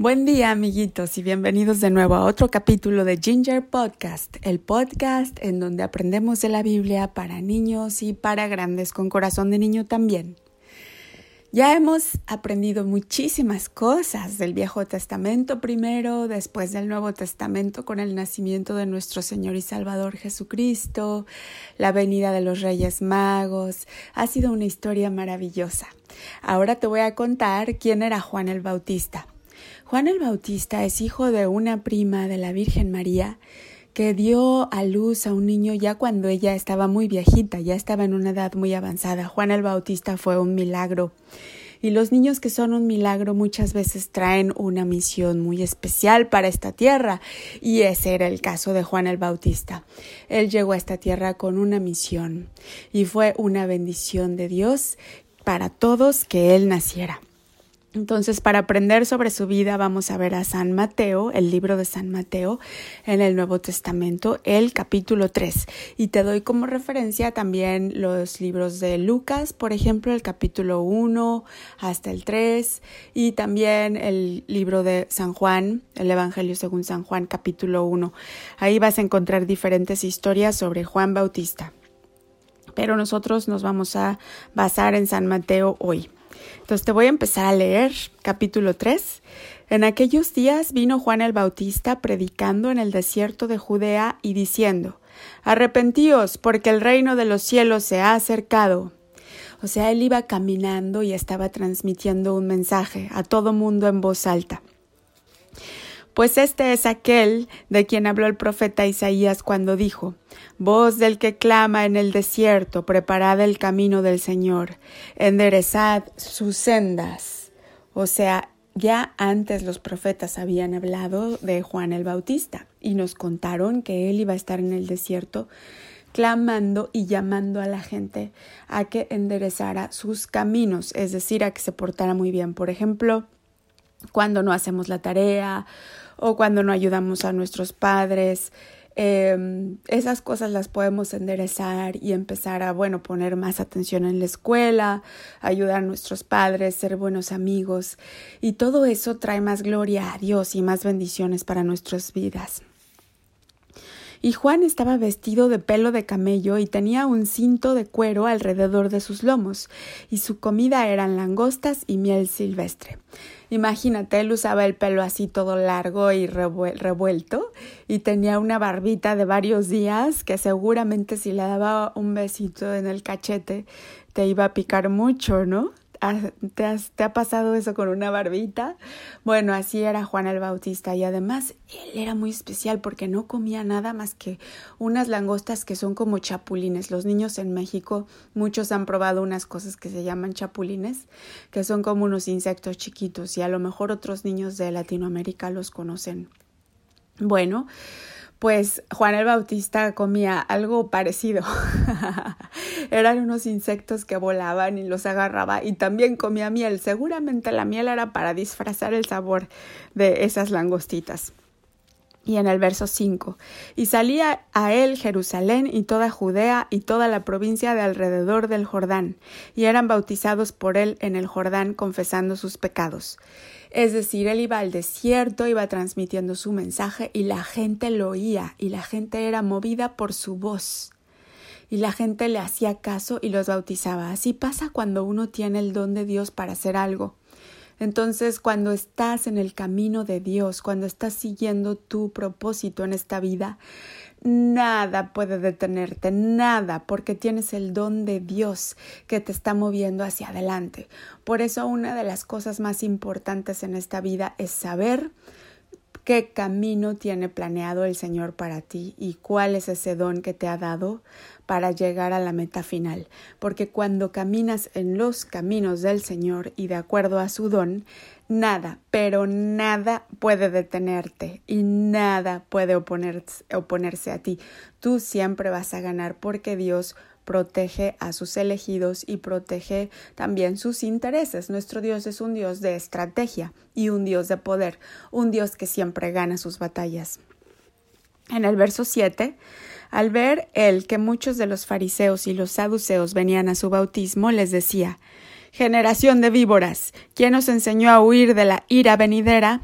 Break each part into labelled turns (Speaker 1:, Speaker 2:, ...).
Speaker 1: Buen día amiguitos y bienvenidos de nuevo a otro capítulo de Ginger Podcast, el podcast en donde aprendemos de la Biblia para niños y para grandes con corazón de niño también. Ya hemos aprendido muchísimas cosas del Viejo Testamento primero, después del Nuevo Testamento con el nacimiento de nuestro Señor y Salvador Jesucristo, la venida de los Reyes Magos. Ha sido una historia maravillosa. Ahora te voy a contar quién era Juan el Bautista. Juan el Bautista es hijo de una prima de la Virgen María que dio a luz a un niño ya cuando ella estaba muy viejita, ya estaba en una edad muy avanzada. Juan el Bautista fue un milagro. Y los niños que son un milagro muchas veces traen una misión muy especial para esta tierra. Y ese era el caso de Juan el Bautista. Él llegó a esta tierra con una misión y fue una bendición de Dios para todos que él naciera. Entonces, para aprender sobre su vida, vamos a ver a San Mateo, el libro de San Mateo en el Nuevo Testamento, el capítulo 3. Y te doy como referencia también los libros de Lucas, por ejemplo, el capítulo 1 hasta el 3, y también el libro de San Juan, el Evangelio según San Juan, capítulo 1. Ahí vas a encontrar diferentes historias sobre Juan Bautista. Pero nosotros nos vamos a basar en San Mateo hoy. Entonces te voy a empezar a leer capítulo 3. En aquellos días vino Juan el Bautista predicando en el desierto de Judea y diciendo, Arrepentíos, porque el reino de los cielos se ha acercado. O sea, él iba caminando y estaba transmitiendo un mensaje a todo mundo en voz alta. Pues este es aquel de quien habló el profeta Isaías cuando dijo, Voz del que clama en el desierto, preparad el camino del Señor, enderezad sus sendas. O sea, ya antes los profetas habían hablado de Juan el Bautista y nos contaron que él iba a estar en el desierto clamando y llamando a la gente a que enderezara sus caminos, es decir, a que se portara muy bien. Por ejemplo, cuando no hacemos la tarea o cuando no ayudamos a nuestros padres. Em, esas cosas las podemos enderezar y empezar a, bueno, poner más atención en la escuela, ayudar a nuestros padres, ser buenos amigos y todo eso trae más gloria a Dios y más bendiciones para nuestras vidas. Y Juan estaba vestido de pelo de camello y tenía un cinto de cuero alrededor de sus lomos, y su comida eran langostas y miel silvestre. Imagínate, él usaba el pelo así todo largo y revuelto y tenía una barbita de varios días que seguramente si le daba un besito en el cachete te iba a picar mucho, ¿no? ¿Te, ha pasado eso con una barbita? Bueno, así era Juan el Bautista y además él era muy especial porque no comía nada más que unas langostas que son como chapulines. Los niños en México, muchos han probado unas cosas que se llaman chapulines, que son como unos insectos chiquitos y a lo mejor otros niños de Latinoamérica los conocen. Bueno, pues Juan el Bautista comía algo parecido. Eran unos insectos que volaban y los agarraba y también comía miel. Seguramente la miel era para disfrazar el sabor de esas langostitas. Y en el verso 5, y salía a él Jerusalén y toda Judea y toda la provincia de alrededor del Jordán, y eran bautizados por él en el Jordán confesando sus pecados. Es decir, él iba al desierto, iba transmitiendo su mensaje y la gente lo oía y la gente era movida por su voz. Y la gente le hacía caso y los bautizaba. Así pasa cuando uno tiene el don de Dios para hacer algo. Entonces, cuando estás en el camino de Dios, cuando estás siguiendo tu propósito en esta vida, Nada puede detenerte, nada, porque tienes el don de Dios que te está moviendo hacia adelante. Por eso una de las cosas más importantes en esta vida es saber qué camino tiene planeado el Señor para ti y cuál es ese don que te ha dado para llegar a la meta final. Porque cuando caminas en los caminos del Señor y de acuerdo a su don, Nada, pero nada puede detenerte y nada puede oponerse, a ti. Tú siempre vas a ganar porque Dios protege a sus elegidos y protege también sus intereses. Nuestro Dios es un Dios de estrategia y un Dios de poder, un Dios que siempre gana sus batallas. En el verso 7, al ver él que muchos de los fariseos y los saduceos venían a su bautismo, les decía Generación de víboras, ¿quién os enseñó a huir de la ira venidera?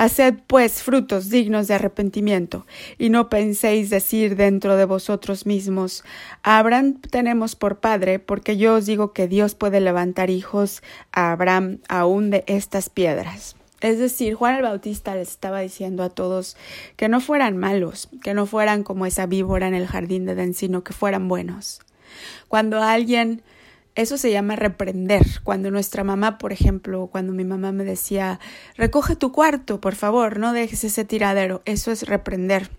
Speaker 1: Haced pues frutos dignos de arrepentimiento, y no penséis decir dentro de vosotros mismos, Abraham tenemos por padre, porque yo os digo que Dios puede levantar hijos a Abraham aún de estas piedras. Es decir, Juan el Bautista les estaba diciendo a todos que no fueran malos, que no fueran como esa víbora en el jardín de Edén, sino que fueran buenos. Cuando alguien eso se llama reprender. Cuando nuestra mamá, por ejemplo, cuando mi mamá me decía, recoge tu cuarto, por favor, no dejes ese tiradero, eso es reprender.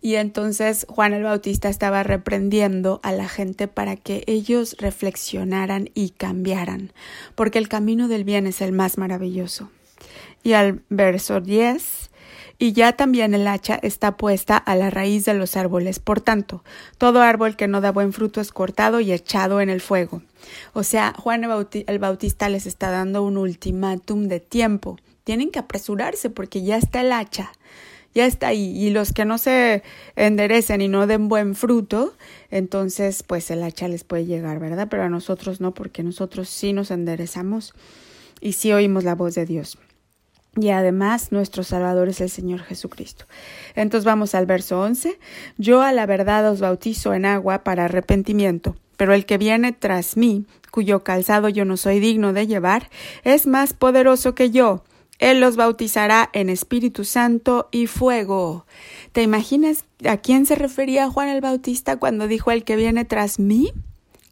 Speaker 1: Y entonces Juan el Bautista estaba reprendiendo a la gente para que ellos reflexionaran y cambiaran, porque el camino del bien es el más maravilloso. Y al verso 10 y ya también el hacha está puesta a la raíz de los árboles. Por tanto, todo árbol que no da buen fruto es cortado y echado en el fuego. O sea, Juan el Bautista les está dando un ultimátum de tiempo. Tienen que apresurarse porque ya está el hacha ya está ahí. Y los que no se enderecen y no den buen fruto, entonces pues el hacha les puede llegar, ¿verdad? Pero a nosotros no, porque nosotros sí nos enderezamos y sí oímos la voz de Dios y además nuestro Salvador es el Señor Jesucristo. Entonces vamos al verso 11. Yo a la verdad os bautizo en agua para arrepentimiento, pero el que viene tras mí, cuyo calzado yo no soy digno de llevar, es más poderoso que yo. Él los bautizará en Espíritu Santo y fuego. ¿Te imaginas a quién se refería Juan el Bautista cuando dijo el que viene tras mí?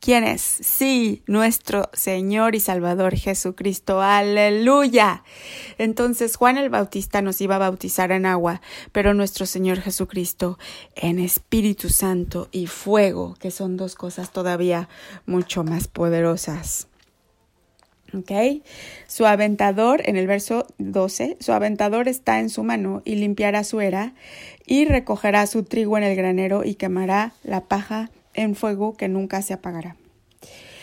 Speaker 1: ¿Quién es? Sí, nuestro Señor y Salvador Jesucristo. Aleluya. Entonces Juan el Bautista nos iba a bautizar en agua, pero nuestro Señor Jesucristo en Espíritu Santo y fuego, que son dos cosas todavía mucho más poderosas. ¿Ok? Su aventador, en el verso 12, su aventador está en su mano y limpiará su era y recogerá su trigo en el granero y quemará la paja en fuego que nunca se apagará.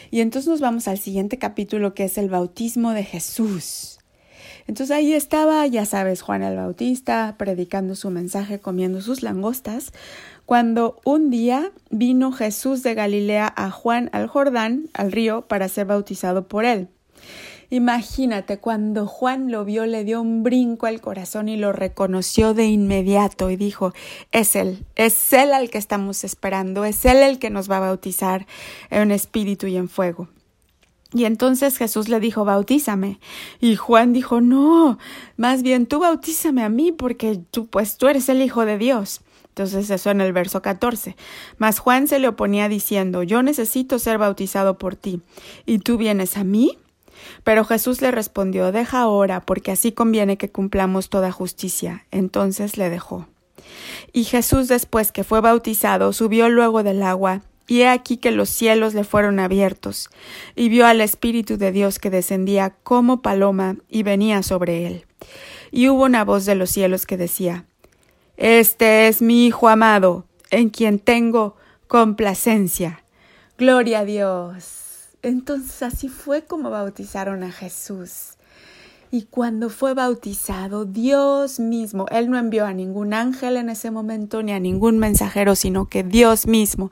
Speaker 1: Y entonces nos vamos al siguiente capítulo que es el bautismo de Jesús. Entonces ahí estaba, ya sabes, Juan el Bautista predicando su mensaje, comiendo sus langostas, cuando un día vino Jesús de Galilea a Juan al Jordán, al río, para ser bautizado por él. Imagínate, cuando Juan lo vio le dio un brinco al corazón y lo reconoció de inmediato y dijo, es él, es él al que estamos esperando, es él el que nos va a bautizar en espíritu y en fuego. Y entonces Jesús le dijo, bautízame. Y Juan dijo, no, más bien tú bautízame a mí porque tú, pues tú eres el Hijo de Dios. Entonces eso en el verso 14. Mas Juan se le oponía diciendo, yo necesito ser bautizado por ti, ¿y tú vienes a mí? Pero Jesús le respondió Deja ahora, porque así conviene que cumplamos toda justicia. Entonces le dejó. Y Jesús, después que fue bautizado, subió luego del agua, y he aquí que los cielos le fueron abiertos, y vio al Espíritu de Dios que descendía como paloma y venía sobre él. Y hubo una voz de los cielos que decía Este es mi Hijo amado, en quien tengo complacencia. Gloria a Dios. Entonces así fue como bautizaron a Jesús. Y cuando fue bautizado, Dios mismo, Él no envió a ningún ángel en ese momento ni a ningún mensajero, sino que Dios mismo,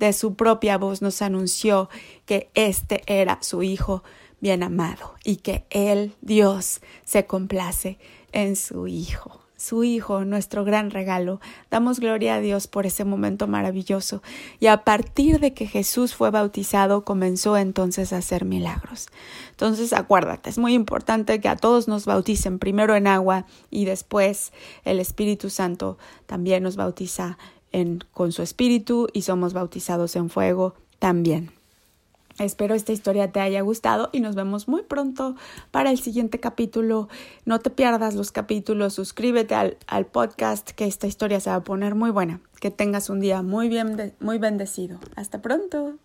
Speaker 1: de su propia voz, nos anunció que este era su Hijo bien amado y que Él, Dios, se complace en su Hijo su Hijo, nuestro gran regalo. Damos gloria a Dios por ese momento maravilloso. Y a partir de que Jesús fue bautizado, comenzó entonces a hacer milagros. Entonces, acuérdate, es muy importante que a todos nos bauticen primero en agua y después el Espíritu Santo también nos bautiza con su Espíritu y somos bautizados en fuego también. Espero esta historia te haya gustado y nos vemos muy pronto para el siguiente capítulo. No te pierdas los capítulos, suscríbete al, al podcast que esta historia se va a poner muy buena. Que tengas un día muy bien, muy bendecido. Hasta pronto.